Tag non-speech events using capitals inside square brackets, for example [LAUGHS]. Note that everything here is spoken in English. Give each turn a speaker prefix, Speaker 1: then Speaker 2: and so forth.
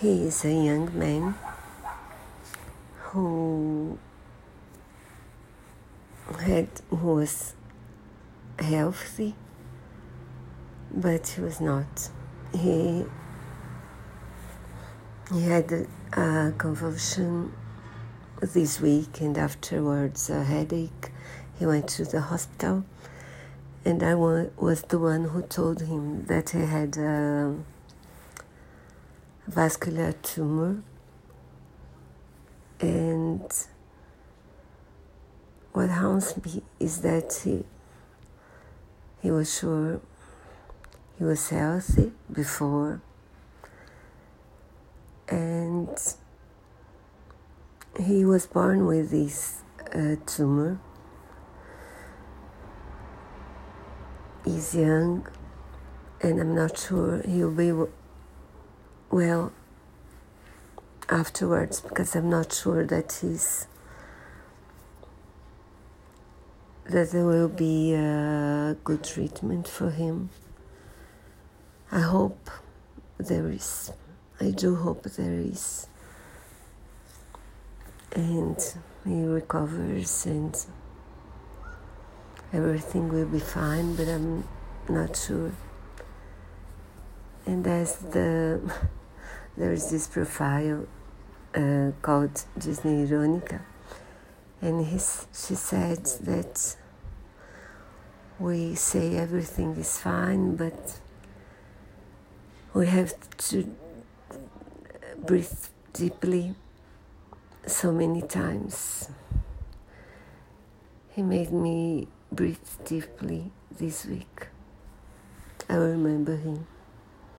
Speaker 1: He is a young man who had who was healthy, but he was not. He he had a, a convulsion this week, and afterwards a headache. He went to the hospital, and I was the one who told him that he had a vascular tumor and what haunts me is that he, he was sure he was healthy before and he was born with this uh, tumor. He's young, and I'm not sure he'll be well afterwards because I'm not sure that he's that there will be a good treatment for him. I hope there is. I do hope there is. And he recovers and everything will be fine, but I'm not sure. And as the [LAUGHS] there is this profile uh, called Disney Ironica, and his, she said that we say everything is fine, but we have to breathe deeply so many times. He made me breathe deeply this week. I remember him.